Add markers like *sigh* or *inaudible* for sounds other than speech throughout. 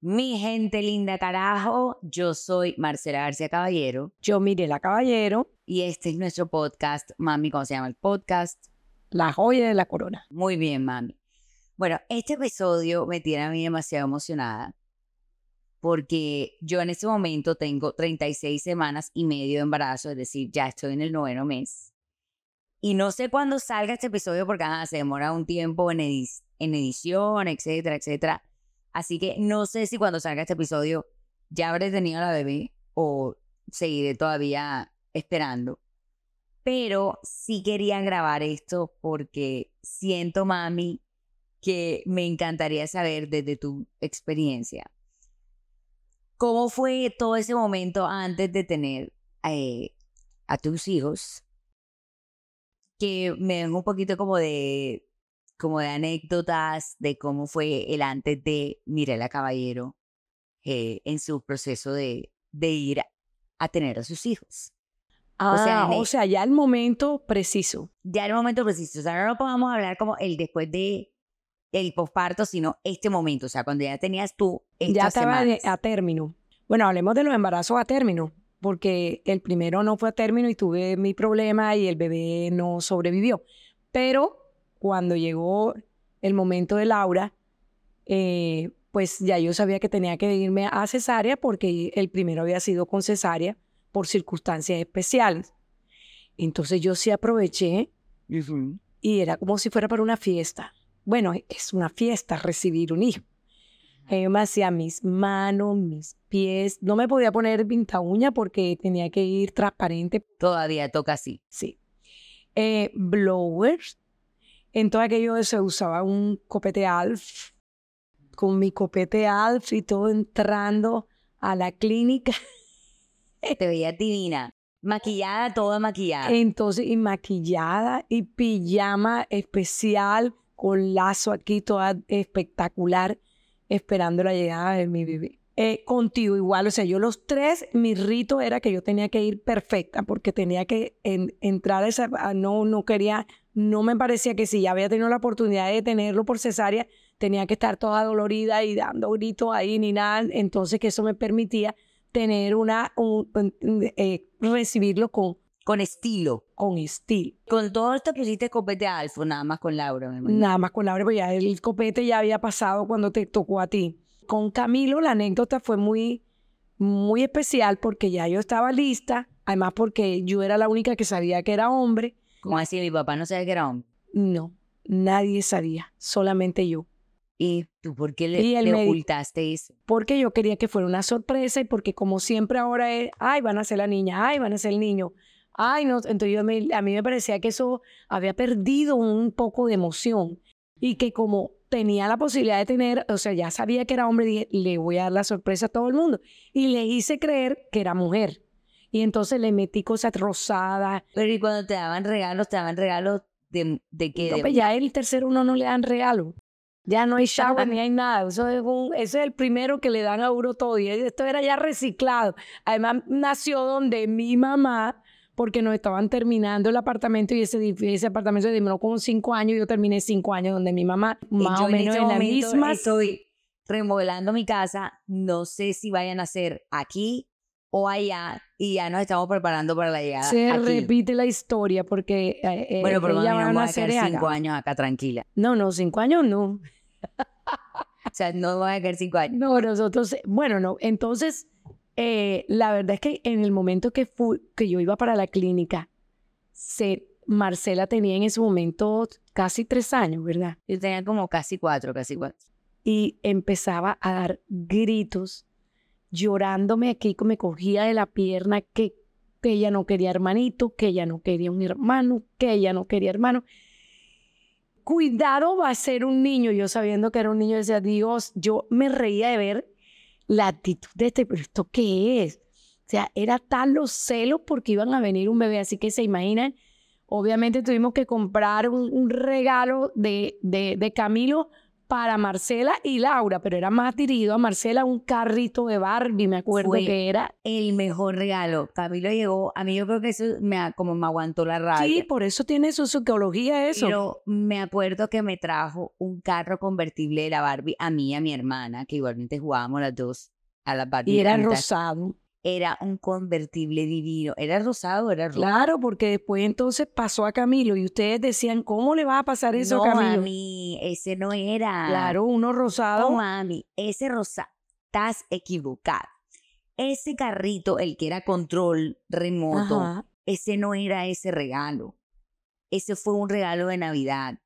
Mi gente linda carajo, yo soy Marcela García Caballero Yo Mirela Caballero, y este es nuestro podcast. Mami, ¿cómo se llama el podcast? la joya de la corona. Muy bien, mami. Bueno, este episodio me tiene a mí demasiado emocionada porque yo en este momento tengo 36 semanas y medio de embarazo, es decir, ya estoy en el noveno mes. Y no sé cuándo salga este episodio porque ajá, se demora un tiempo en, edi- en edición, etcétera, etcétera. Así que no sé si cuando salga este episodio ya habré tenido a la bebé o seguiré todavía esperando. Pero sí quería grabar esto porque siento, mami, que me encantaría saber desde tu experiencia. ¿Cómo fue todo ese momento antes de tener eh, a tus hijos? Que me den un poquito como de, como de anécdotas de cómo fue el antes de Mirela Caballero eh, en su proceso de, de ir a tener a sus hijos. Ah, O sea, o el- sea, ya el momento preciso. Ya el momento preciso, o sea, no podamos hablar como el después de el posparto, sino este momento, o sea, cuando ya tenías tú ya estaba de- a término. Bueno, hablemos de los embarazos a término, porque el primero no fue a término y tuve mi problema y el bebé no sobrevivió. Pero cuando llegó el momento de Laura, eh, pues ya yo sabía que tenía que irme a cesárea porque el primero había sido con cesárea por circunstancias especiales. Entonces yo sí aproveché y era como si fuera para una fiesta. Bueno, es una fiesta recibir un hijo. Yo me hacía mis manos, mis pies. No me podía poner pinta uña porque tenía que ir transparente. Todavía toca así. Sí. Eh, blowers. En todo aquello se usaba un copete Alf. Con mi copete Alf y todo entrando a la clínica. Te veías divina. Maquillada, toda maquillada. Entonces, y maquillada y pijama especial con lazo aquí, toda espectacular, esperando la llegada de mi bebé. Eh, contigo igual, o sea, yo los tres, mi rito era que yo tenía que ir perfecta porque tenía que en- entrar a esa, no, no quería, no me parecía que si ya había tenido la oportunidad de tenerlo por cesárea, tenía que estar toda dolorida y dando gritos ahí ni nada, entonces que eso me permitía tener una, un- un- eh, recibirlo con, Con estilo. con estilo. Con todo esto pusiste copete alfo, nada más con Laura, me imagino. Nada más con Laura, porque ya el copete ya había pasado cuando te tocó a ti. Con Camilo la anécdota fue muy, muy especial porque ya yo estaba lista, además porque yo era la única que sabía que era hombre. Como así, mi papá no sabía que era hombre. No, nadie sabía, solamente yo. ¿Y tú por qué le, le ocultaste eso? Porque yo quería que fuera una sorpresa y porque como siempre ahora es, ay, van a ser la niña, ay, van a ser el niño. Ay, no, entonces yo me- a mí me parecía que eso había perdido un poco de emoción y que como tenía la posibilidad de tener, o sea, ya sabía que era hombre, dije, le voy a dar la sorpresa a todo el mundo. Y le hice creer que era mujer. Y entonces le metí cosas rosadas. Pero y cuando te daban regalos, te daban regalos de, de qué? No, pues ya el tercero uno no le dan regalo. Ya no hay shower ni hay nada. Eso es, un, ese es el primero que le dan a uno todo. Y esto era ya reciclado. Además, nació donde mi mamá, porque nos estaban terminando el apartamento y ese, ese apartamento se terminó con cinco años. Yo terminé cinco años donde mi mamá, más yo o menos este en la misma. Estoy remodelando mi casa. No sé si vayan a ser aquí o allá. Y ya nos estamos preparando para la llegada Se aquí. repite la historia porque eh, eh, Bueno, pero ella mami, no va me a nacer cinco años acá tranquila. No, no, cinco años no. O sea, no voy a quedar cinco años. No, nosotros, bueno, no. Entonces, eh, la verdad es que en el momento que, fu- que yo iba para la clínica, se, Marcela tenía en ese momento casi tres años, ¿verdad? Yo tenía como casi cuatro, casi cuatro. Y empezaba a dar gritos, llorándome aquí, me cogía de la pierna, que, que ella no quería hermanito, que ella no quería un hermano, que ella no quería hermano. Cuidado va a ser un niño, yo sabiendo que era un niño, decía, Dios, yo me reía de ver la actitud de este, pero ¿esto qué es? O sea, era tal los celos porque iban a venir un bebé, así que se imaginan, obviamente tuvimos que comprar un, regalo de, de Camilo para Marcela y Laura, pero era más dirigido a Marcela un carrito de Barbie, me acuerdo Fue que era. El mejor regalo. Camilo llegó, a mí yo creo que eso me, ha- como me aguantó la rabia. Sí, por eso tiene su psicología eso. Pero me acuerdo que me trajo un carro convertible de la Barbie a mí y a mi hermana, que igualmente jugábamos las dos a la Barbie. y era rosado. Era un convertible divino. ¿Era rosado era rojo? Claro, porque después entonces pasó a Camilo y ustedes decían, ¿cómo le va a pasar eso no, a Camilo? mami, ese no era. Claro, uno rosado. No, mami, ese rosa, estás equivocado. Ese carrito, el que era control remoto, Ajá. ese no era ese regalo. Ese fue un regalo de Navidad.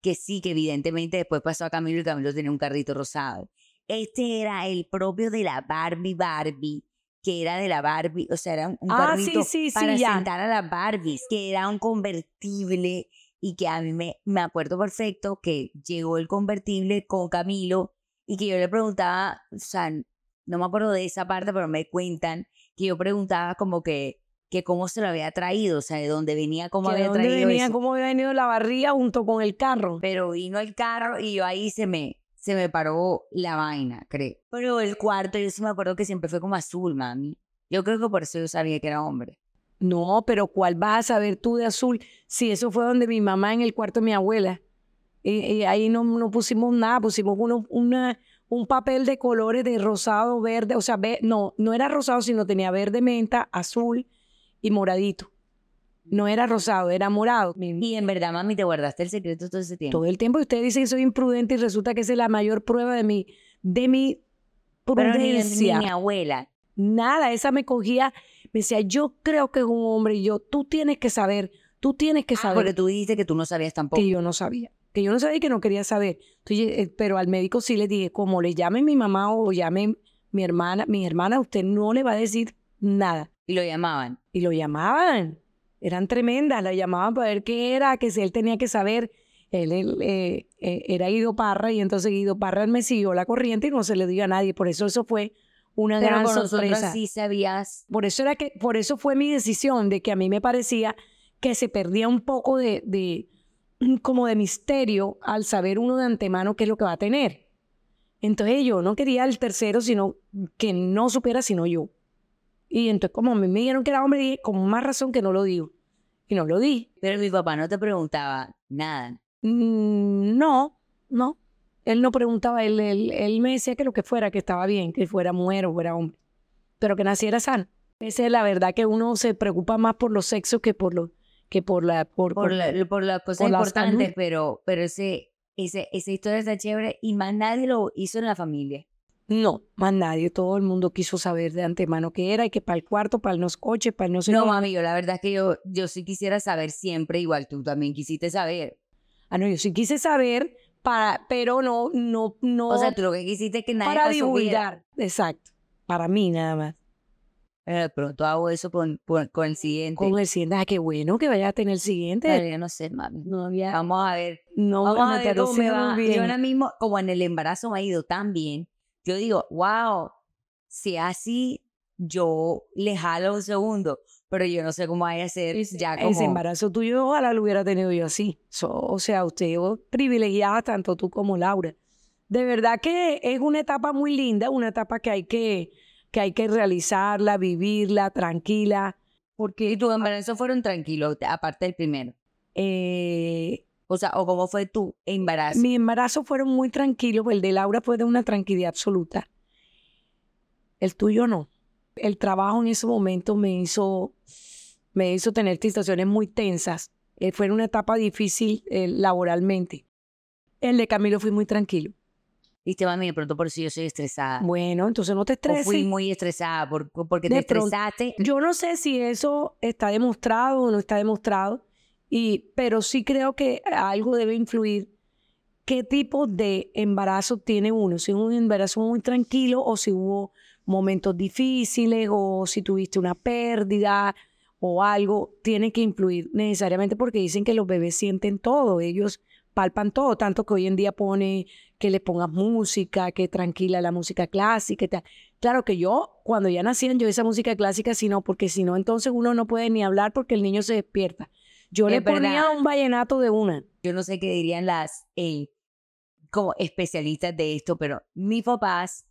Que sí, que evidentemente después pasó a Camilo y Camilo tenía un carrito rosado. Este era el propio de la Barbie Barbie, que era de la Barbie, o sea, era un Ah, sí, sí, para sentar a las Barbies, que era un convertible y que a mí me, me acuerdo perfecto que llegó el convertible con Camilo y que yo le preguntaba, o sea, no me acuerdo de esa parte, pero me cuentan que yo preguntaba como que, que cómo se lo había traído, o sea, de dónde venía, cómo que había dónde traído venía, eso. cómo había venido la barriga junto con el carro. Pero vino el carro y yo ahí se me, se me paró la vaina, creo. Pero el cuarto, yo sí me acuerdo que siempre fue como azul, mami. Yo creo que por eso yo sabía que era hombre. No, pero ¿cuál vas a saber tú de azul? Si eso fue donde mi mamá en el cuarto de mi abuela. Y, y ahí no, no pusimos nada, pusimos uno, una, un papel de colores de rosado, verde, o sea, ve- no, no era rosado, sino tenía verde menta, azul y moradito. No era rosado, era morado. Y en verdad, mami, te guardaste el secreto todo ese tiempo. todo el tiempo y usted dice que soy imprudente y resulta que esa es la mayor prueba de mi, de mi Pero ni, ni prudencia. mi abuela. Nada, esa me cogía, me decía, yo creo que es un hombre y yo, tú tienes que saber, tú tienes que Ah, saber porque tú dijiste que tú no sabías tampoco. que yo no sabía, que yo no sabía y que no quería saber. Entonces, eh, pero al médico sí le dije, como le llame mi mamá o llame mi hermana, mi hermana, usted no le va a decir nada. Y lo llamaban. Y lo llamaban, eran tremendas, la llamaban para ver qué era, que si él tenía que saber. Él, él, eh, eh, era Guido Parra y entonces Guido Parra me siguió la corriente y no se le dio a nadie. Por eso eso fue una Pero gran con sorpresa. sí sabías. Por eso era que, por eso fue mi decisión de que a mí me parecía que se perdía un poco de, de *clears throat* como de misterio al saber uno de antemano qué es lo que va a tener. Entonces yo no quería el tercero, sino que no supiera sino yo. Y entonces como a mí me dijeron que era hombre, dije, con más razón que no lo digo. Y no lo di. Pero mi papá no te preguntaba nada. Mm, no, no. Él no preguntaba, él, él, él me decía que lo que fuera, que estaba bien, que fuera mujer o fuera hombre, pero que naciera sano. Esa es la verdad que uno se preocupa más por los sexos que por lo que por la por, Por, por- la- por las cosas importantes, pero, pero ese, ese, esa historia está chévere y más nadie lo hizo en la familia. No, más nadie, todo el mundo quiso saber de antemano qué era y que para el cuarto, para el no coche, para no sé No, qué. mami, yo la verdad es que yo, yo sí quisiera saber siempre, igual tú también quisiste saber. Ah, no, yo sí quise saber para pero no no no O sea, tú lo que quisiste es que nadie para divulgar. Exacto. Para mí nada más. Pero de pronto hago eso con, con, con el siguiente. Con el siguiente, ah, qué bueno que vaya a tener el siguiente. Yo no sé, mami. No había Vamos a ver. no Vamos a ver cómo me va. Yo ahora mismo, como en el embarazo me ha ido tan bien, yo digo, wow, si así, yo le jalo un segundo, pero yo no sé cómo vaya a ser ya como... Ese embarazo tuyo, ojalá lo hubiera tenido yo así. So- o sea, usted privilegiada, tanto tú como Laura. De verdad que es una etapa muy linda, una etapa que hay que, que, hay que realizarla, vivirla, tranquila, porque Y tu embarazo fueron tranquilos, aparte del primero. eh, O sea, o cómo fue tu embarazo. mi embarazo fueron muy tranquilos, el de Laura fue de una tranquilidad absoluta. El tuyo no. El trabajo en ese momento me hizo, me hizo tener situaciones muy tensas. Eh, fue una etapa difícil eh, laboralmente. El de Camilo fui muy tranquilo. Viste, mami, de pronto por eso yo soy estresada. Bueno, entonces no te O estreses. fui muy estresada por, porque De te pronto- estresaste. Yo no sé si eso está demostrado o no está demostrado, y, pero sí creo que algo debe influir qué tipo de embarazo tiene uno, si es un embarazo muy tranquilo o si hubo momentos difíciles o si tuviste una pérdida o algo, tiene que influir necesariamente porque dicen que los bebés sienten todo, ellos palpan todo, tanto que hoy en día pone que le pongas música, que tranquila la música clásica y. Claro que yo, cuando ya nacían, yo esa música clásica, si no, porque si no, entonces uno no puede ni hablar porque el niño se despierta. Yo Es le ponía verdad. un vallenato de una. Yo no sé qué dirían las eh, como especialistas de esto, pero mis papás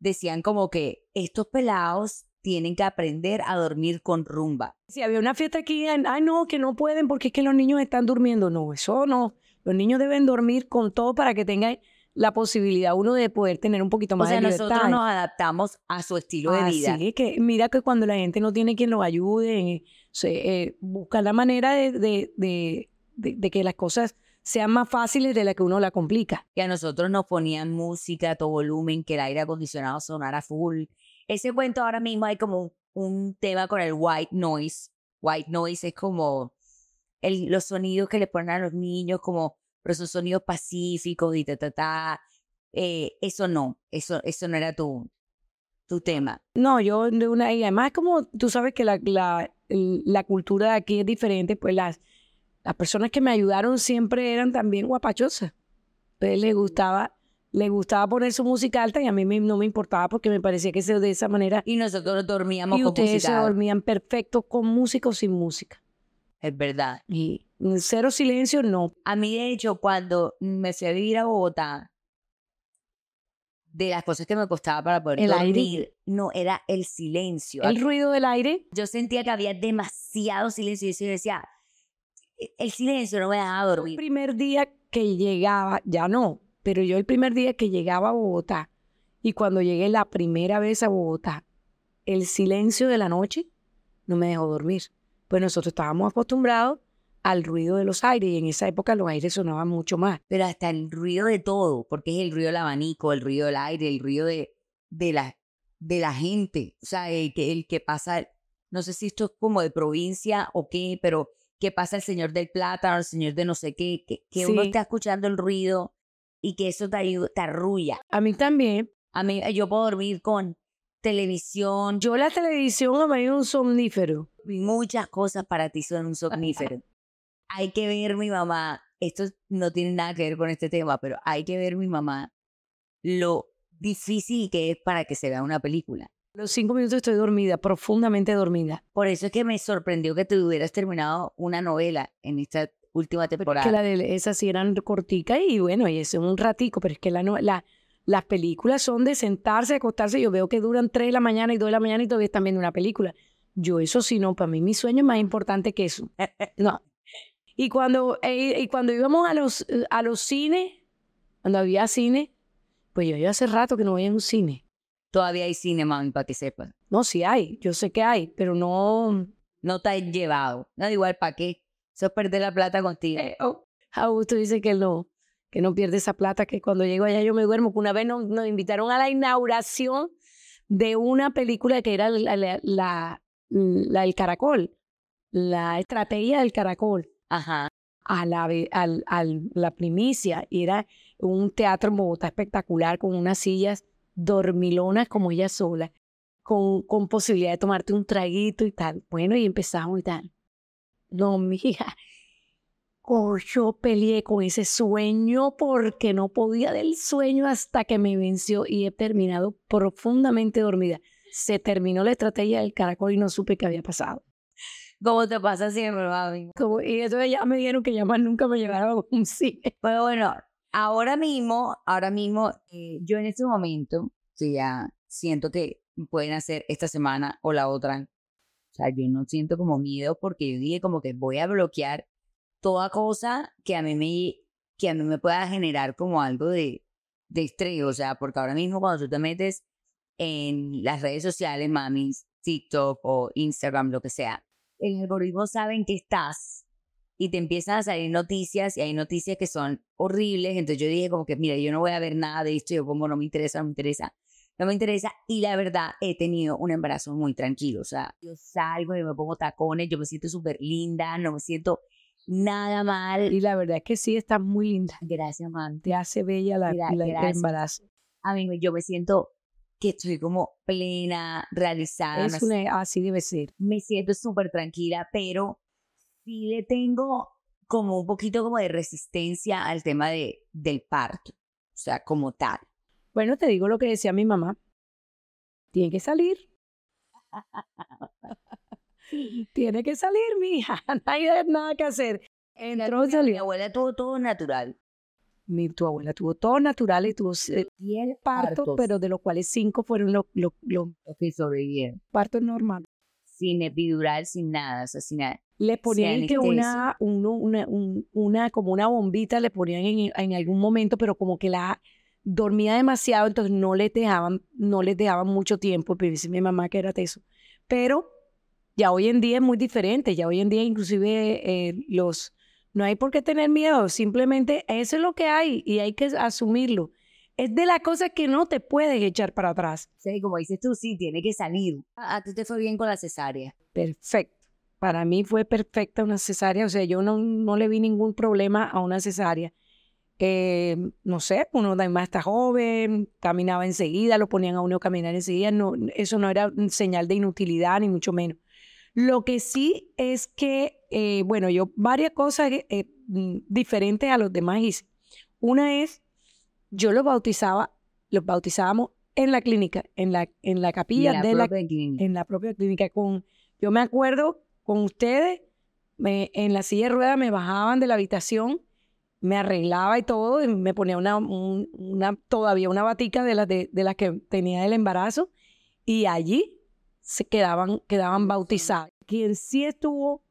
decían como que estos pelados tienen que aprender a dormir con rumba. Si había una fiesta aquí, ay no, que no pueden porque es que los niños están durmiendo. No, eso no. Los niños deben dormir con todo para que tengan la posibilidad uno de poder tener un poquito más o sea, de libertad. nosotros nos adaptamos a su estilo de vida. Así que mira que cuando la gente no tiene quien los ayude, se, eh, busca la manera de, de, de, que las cosas sean más fáciles de la que uno la complica. Y a nosotros nos ponían música a todo volumen, que el aire acondicionado sonara full. Ese cuento ahora mismo hay como un, tema con el white noise. White noise es como los sonidos que le ponen a los niños, como pero son sonidos pacíficos y ta, ta, ta. Eh, eso no, eso, eso no era tu, tu tema. No, yo de una, y además como tú sabes que la, la, la cultura de aquí es diferente, pues las, las personas que me ayudaron siempre eran también guapachosas. Entonces les gustaba, les gustaba poner su música alta y a mí no me importaba porque me parecía que de esa manera. Y nosotros dormíamos y con ustedes se dormían perfecto con música o sin música. Es verdad. Y cero silencio, no. A mí, de hecho, cuando me fui a vivir a Bogotá, de las cosas que me costaba para poder El aire. dormir, no, era el silencio. El ruido del aire, Yo sentía que había demasiado silencio y yo decía, "E- el silencio no me dejaba el dormir. primer día que llegaba, ya no, pero yo el primer día que llegaba a Bogotá y cuando llegué la primera vez a Bogotá, el silencio de la noche no me dejó dormir. Pues nosotros estábamos acostumbrados al ruido de los aires y en esa época los aires sonaban mucho más. Pero hasta el ruido de todo, porque es el ruido del abanico, el ruido del aire, el ruido de, de, la, de la gente. O sea, el que, el que pasa, no sé si esto es como de provincia o qué, pero que pasa el señor del plátano, el señor de no sé qué, que, que uno está escuchando el ruido y que eso te, ayuda, te arrulla. A mí también. A mí, yo puedo dormir con televisión, Yo la televisión a mí es un somnífero. muchas cosas para ti son un *laughs* somnífero. Hay que ver mi mamá, esto no tiene nada que ver con este tema, pero hay que ver mi mamá lo difícil que es para que se vea una película. Los cinco minutos estoy dormida, profundamente dormida. Por eso es que me sorprendió que te hubieras terminado una novela en esta última temporada. Que la de esas sí eran corticas y bueno, y eso es un ratico, pero es que la, la, las películas son de sentarse, acostarse. Yo veo que duran 3 de la mañana y 2 de la mañana y todavía están viendo una película. Yo eso sí, no, para mí mi sueño es más importante que eso. *laughs* No. Y cuando, eh, y cuando íbamos a los, eh, a los cines, cuando había cine, pues yo, yo hace rato que no voy a un cine. Todavía hay cine, mami, para que sepas. No, sí hay, yo sé que hay, pero no... No te has llevado. No, igual, ¿para qué? Eso es perder la plata contigo. Eh, oh, Augusto dice que no, que no pierde esa plata, que cuando llego allá yo me duermo. Que una vez nos, nos invitaron a la inauguración de una película que era la, la, la, la del caracol, la estrategia del caracol, Ajá. a la, la primicia. Era un teatro en Bogotá espectacular con unas sillas dormilonas como ella sola, con, con posibilidad de tomarte un traguito y tal. Bueno, y empezamos y tal. No, mija. Oh, yo peleé con ese sueño porque no podía del sueño hasta que me venció y he terminado profundamente dormida. Se terminó la estrategia del caracol y no supe qué había pasado. ¿Cómo te pasa siempre, mami? Como- y entonces ya me dijeron que ya más nunca me llevaron a un cine. *laughs* Pero bueno, ahora mismo, ahora mismo, eh, yo en este momento, sí, ya siento que pueden hacer esta semana o la otra. O sea, yo no siento como miedo porque yo dije como que voy a bloquear toda cosa que a mí me, que a mí me pueda generar como algo de, de estrés. O sea, porque ahora mismo cuando tú te metes en las redes sociales, mami, TikTok o Instagram, lo que sea, el algoritmo sabe en qué estás y te empiezan a salir noticias y hay noticias que son horribles. Entonces yo dije como que, mira, yo no voy a ver nada de esto, yo como no me interesa, no me interesa, no me interesa. Y la verdad, he tenido un embarazo muy tranquilo. O sea, yo salgo y me pongo tacones, yo me siento súper linda, no me siento nada mal. Y la verdad es que sí, está muy linda. Gracias, man. Te hace bella la, Gra- la- el embarazo. A mí yo me siento que estoy como plena, realizada, Es me, una, así debe ser. me siento súper tranquila, pero sí le tengo como un poquito como de resistencia al tema de, del parto, o sea, como tal. Bueno, te digo lo que decía mi mamá. Tiene que salir. *laughs* Tiene que salir, mi hija. No hay nada que hacer. Entró y Mi salió. abuela todo, todo natural. Mi, tu abuela tuvo todo natural y tuvo diez partos, partos. pero de los cuales cinco fueron los Los que sobrevivieron. partos normales. Sin epidural, sin nada, o sea, sin nada. Le ponían que una, uno- una, un- una, como una bombita, le ponían en, en algún momento, pero como que la dormía demasiado, entonces no les dejaban, no les dejaban mucho tiempo, pero dice mi mamá que era teso. Pero ya hoy en día es muy diferente, ya hoy en día inclusive eh, los, no hay por qué tener miedo, simplemente eso es lo que hay y hay que asumirlo. Es de las cosas que no te puedes echar para atrás. Sí, como dices tú, sí, tiene que salir. A a ti te fue bien con la cesárea. perfecto. Para mí fue perfecta una cesárea, o sea, yo no, no le vi ningún problema a una cesárea. Eh, no sé, uno además está joven, caminaba enseguida, lo ponían a uno a caminar enseguida, no, eso no era señal de inutilidad, ni mucho menos. Lo que sí es que, eh, bueno, yo varias cosas eh, mm, diferentes a los demás hice. Una es, yo los bautizaba, los bautizábamos en la clínica, en la, en la capilla la de la clínica. en la propia clínica con yo me acuerdo con ustedes me, en la silla de ruedas me bajaban de la habitación me arreglaba y todo y me ponía una, un- una todavía una batica de las de, de las que tenía del embarazo y allí se quedaban quedaban bautizados quien sí estuvo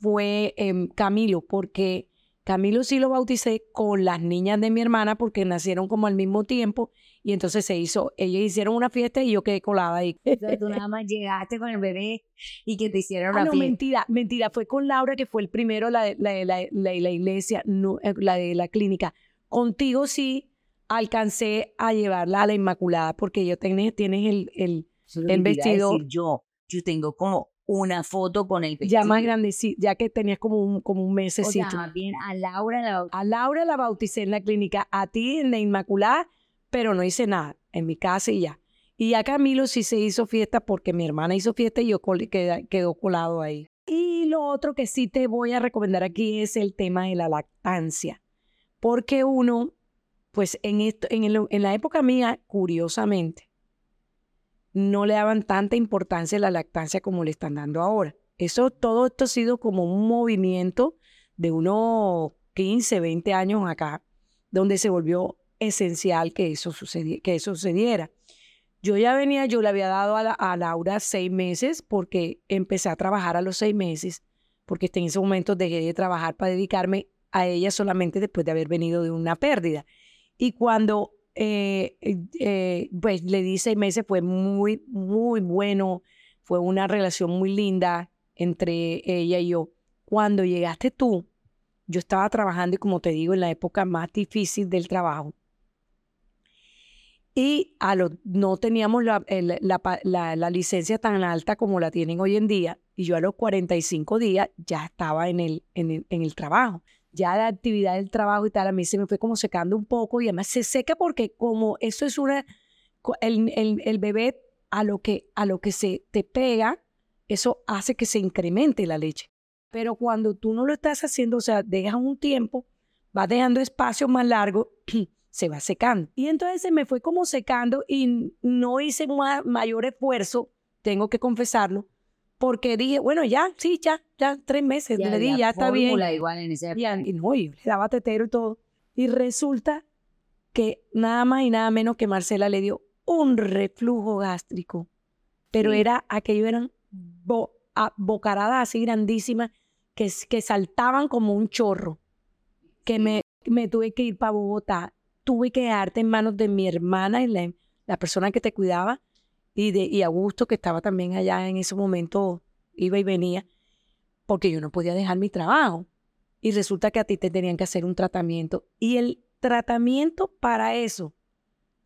fue em, Camilo porque Camilo sí lo bauticé con las niñas de mi hermana porque nacieron como al mismo tiempo y entonces se hizo, ellas hicieron una fiesta y yo quedé colada ahí. Sea, tú nada *laughs* más llegaste con el bebé y que te hicieron Ah, una no, fiesta. mentira, mentira. Fue con Laura, que fue el primero, la de la, la, la iglesia, no, eh, la de la clínica. Contigo sí alcancé a llevarla a la Inmaculada, porque yo tenés, tienes el, el el vestido- decir yo, yo tengo como una foto con el vestido. ya más grandecito, ya que tenías como un, como un O mesecito. sea, más bien a Laura la a Laura la bauticé en la clínica, a ti en la Inmaculada, pero no hice nada, en mi casa y ya. Y a Camilo sí se hizo fiesta porque mi hermana hizo fiesta y yo col- quedó colado ahí. Y lo otro que sí te voy a recomendar aquí es el tema de la lactancia. Porque uno, pues en, esto, en, el- en la época mía, curiosamente, no le daban tanta importancia a la lactancia como le están dando ahora. Eso, todo esto ha sido como un movimiento de unos 15, 20 años acá, donde se volvió esencial que eso, sucedi- que eso sucediera. Yo ya venía, yo le había dado a, a Laura seis meses porque empecé a trabajar a los seis meses, porque en ese momento dejé de trabajar para dedicarme a ella solamente después de haber venido de una pérdida. Y cuando eh, eh, eh, pues le di seis meses fue muy, muy bueno, fue una relación muy linda entre ella y yo. Cuando llegaste tú, yo estaba trabajando y como te digo, en la época más difícil del trabajo. Y a lo- no teníamos la, la la- la licencia tan alta como la tienen hoy en día. Y yo a los 45 días ya estaba en el, en el, en el trabajo. Ya la actividad del trabajo y tal, a mí se me fue como secando un poco y además se seca porque como eso es una, el, el- el bebé a lo, que, a lo que se te pega, eso hace que se incremente la leche. Pero cuando tú no lo estás haciendo, o sea, dejas un tiempo, vas dejando espacio más largo, *clears throat* se va secando. Y entonces se me fue como secando y no hice ma- mayor esfuerzo, tengo que confesarlo, porque dije, bueno, ya, sí, ya, ya, tres meses, le di, ya está bien. igual en ese Y, no, y yo le daba tetero y todo. Y resulta que nada más y nada menos que Marcela le dio un reflujo gástrico. Pero Sí. era, aquello eran bo- a- bocaradas así grandísimas que, que saltaban como un chorro. Que me, me tuve que ir para Bogotá. Tuve que dejarte en manos de mi hermana y la, la persona que te cuidaba y de y Augusto, que estaba también allá en ese momento, iba y venía, porque yo no podía dejar mi trabajo. Y resulta que a ti te tenían que hacer un tratamiento. Y el tratamiento para eso,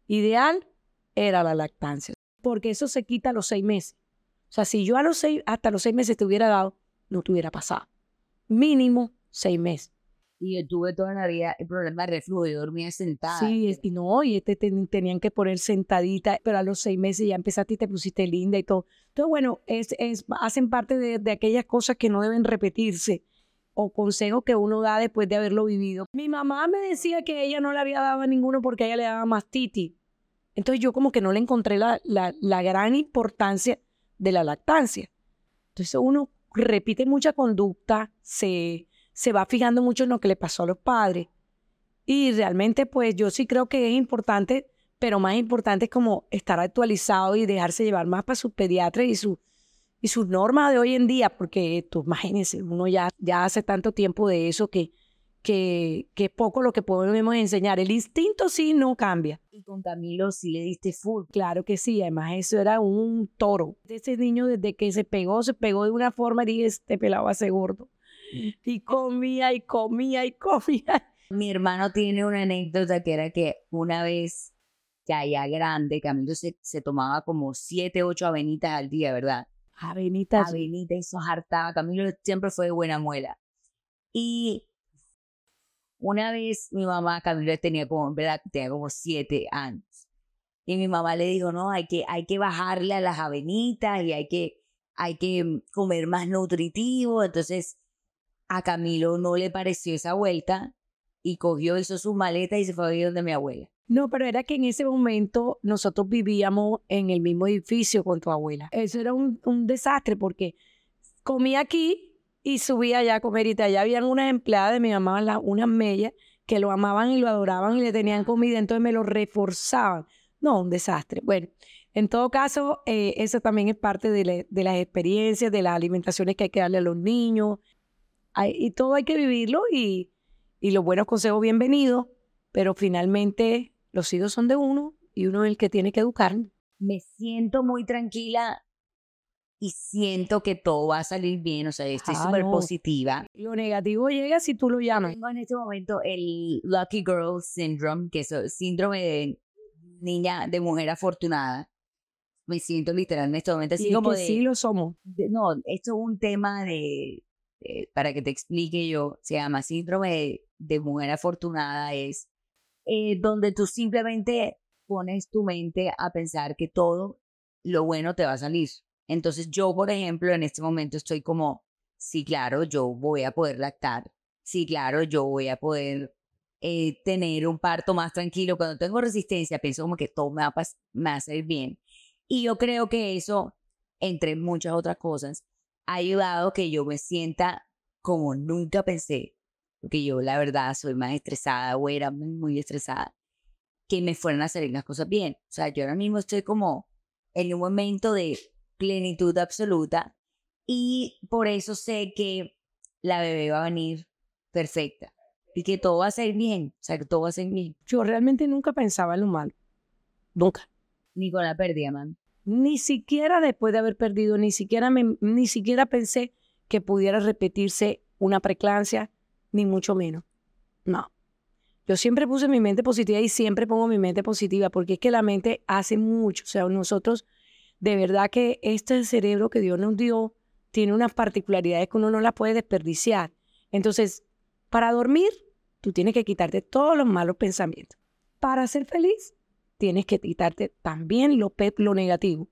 ideal, era la lactancia. Porque eso se quita a los seis meses. O sea, si yo a los seis, hasta los seis meses te hubiera dado, no te hubiera pasado. Mínimo seis meses. Y yo tuve toda la vida el problema de reflujo, yo dormía sentada. Sí, y no, y este te- tenían que poner sentadita, pero a los seis meses ya empezaste y te pusiste linda y todo. Entonces, bueno, es, es, hacen parte de, de aquellas cosas que no deben repetirse o consejos que uno da después de haberlo vivido. Mi mamá me decía que ella no le había dado a ninguno porque ella le daba mastitis. Entonces yo como que no le encontré la, la, la gran importancia de la lactancia. Entonces uno repite mucha conducta, se, se va fijando mucho en lo que le pasó a los padres Y realmente, pues yo sí creo que es importante, pero más importante es como estar actualizado y dejarse llevar más para sus pediatras y, su, y sus normas de hoy en día, porque tú imagínense, uno ya, ya hace tanto tiempo de eso que, que, que es poco lo que podemos enseñar. El instinto sí no cambia. Y con Camilo sí le diste full. Claro que sí, además eso era un toro. Ese niño desde que se pegó, se pegó de una forma y dije, este pelado va a ser gordo. Y comía y comía y comía. Mi hermano tiene una anécdota que era que una vez, ya ya grande, Camilo se, se tomaba como siete, ocho avenitas al día, ¿verdad? Avenitas. Avenita, eso hartaba. Camilo siempre fue de buena muela. Y una vez mi mamá, Camilo tenía como, ¿verdad? Tenía como siete años. Y mi mamá le dijo, no, hay que, hay que bajarle a las avenitas y hay que, hay que comer más nutritivo. Entonces, a Camilo no le pareció esa vuelta y cogió, hizo sus maletas y se fue a vivir donde mi abuela. No, pero era que en ese momento nosotros vivíamos en el mismo edificio con tu abuela. Eso era un, un desastre porque comía aquí y subía allá a comer y allá habían unas empleadas de mi mamá, unas mellas, que lo amaban y lo adoraban y le tenían comida, entonces me lo reforzaban. No, un desastre. Bueno, en todo caso, eh, eso también es parte de, de, las experiencias, de las alimentaciones que hay que darle a los niños. Hay, y todo hay que vivirlo y, y los buenos consejos bienvenidos, pero finalmente los hijos son de uno y uno es el que tiene que educar. Me siento muy tranquila y siento que todo va a salir bien, o sea, estoy Ah, súper no. positiva. Lo negativo llega si tú lo llamas. Tengo en este momento el Lucky Girl Syndrome, que es el síndrome de niña, de mujer afortunada. Me siento literal en este momento así Y como que de, sí lo somos. de- No, esto es un tema de, de- para que te explique yo, se llama síndrome de, de mujer afortunada, es eh, donde tú simplemente pones tu mente a pensar que todo lo bueno te va a salir. Entonces yo, por ejemplo, en este momento estoy como, sí, claro, yo voy a poder lactar, sí, claro, yo voy a poder eh, tener un parto más tranquilo. Cuando tengo resistencia, pienso como que todo me va, a me va bien. Y yo creo que eso, entre muchas otras cosas, ha ayudado que yo me sienta como nunca pensé, porque yo la verdad soy más estresada o era muy, muy estresada, que me fueran a salir las cosas bien. O sea, yo ahora mismo estoy como en un momento de plenitud absoluta y por eso sé que la bebé va a venir perfecta y que todo va a ser bien, o sea, que todo va a ser bien. Yo realmente nunca pensaba en lo malo. Nunca. Ni con la pérdida, man. Ni siquiera después de haber perdido, ni siquiera, ni siquiera pensé que pudiera repetirse una preclancia, ni mucho menos. No. Yo siempre puse mi mente positiva y siempre pongo mi mente positiva porque es que la mente hace mucho. O sea, nosotros, de verdad que este cerebro que Dios nos dio tiene unas particularidades que uno no las puede desperdiciar. Entonces, para dormir, tú tienes que quitarte todos los malos pensamientos. Para ser feliz, tienes que quitarte también lo, lo negativo.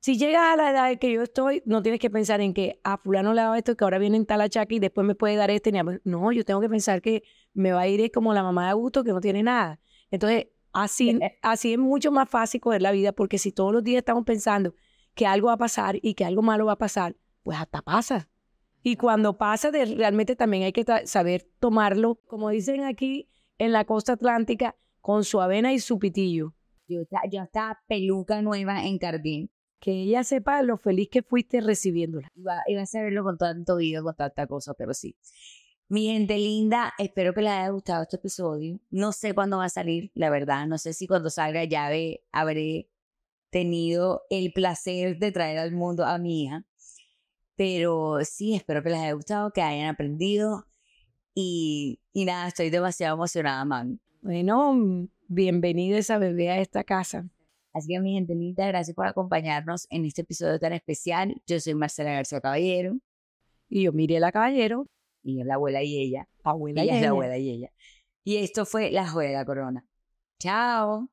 Si llegas a la edad en que yo estoy, no tienes que pensar en que a fulano le ha dado esto, que ahora viene en tal achaque y después me puede dar este. No, yo tengo que pensar que me va a ir como la mamá de Augusto que no tiene nada. Entonces, así, *laughs* así es mucho más fácil coger la vida porque si todos los días estamos pensando que algo va a pasar y que algo malo va a pasar, pues hasta pasa. Y cuando pasa, de- realmente también hay que saber tomarlo, como dicen aquí en la costa atlántica, con su avena y su pitillo. Yo, yo esta peluca nueva en Cardín, Que ella sepa lo feliz que fuiste recibiéndola. iba, iba a saberlo con tanto video, con tanta cosa, pero sí. Mi gente linda, espero que les haya gustado este episodio. No sé cuándo va a salir, la verdad. No sé si cuando salga ya ve, habré tenido el placer de traer al mundo a mi hija. Pero sí, espero que les haya gustado, que hayan aprendido. Y, y nada, estoy demasiado emocionada, mami. Bueno, bienvenida esa bebé a esta casa. Así que mi gente linda, gracias por acompañarnos en este episodio tan especial. Yo soy Marcela García Caballero Y yo miré la caballero, y es la abuela y ella. abuela y Ella es la abuela y ella. Y esto fue La Juega Corona. Chao.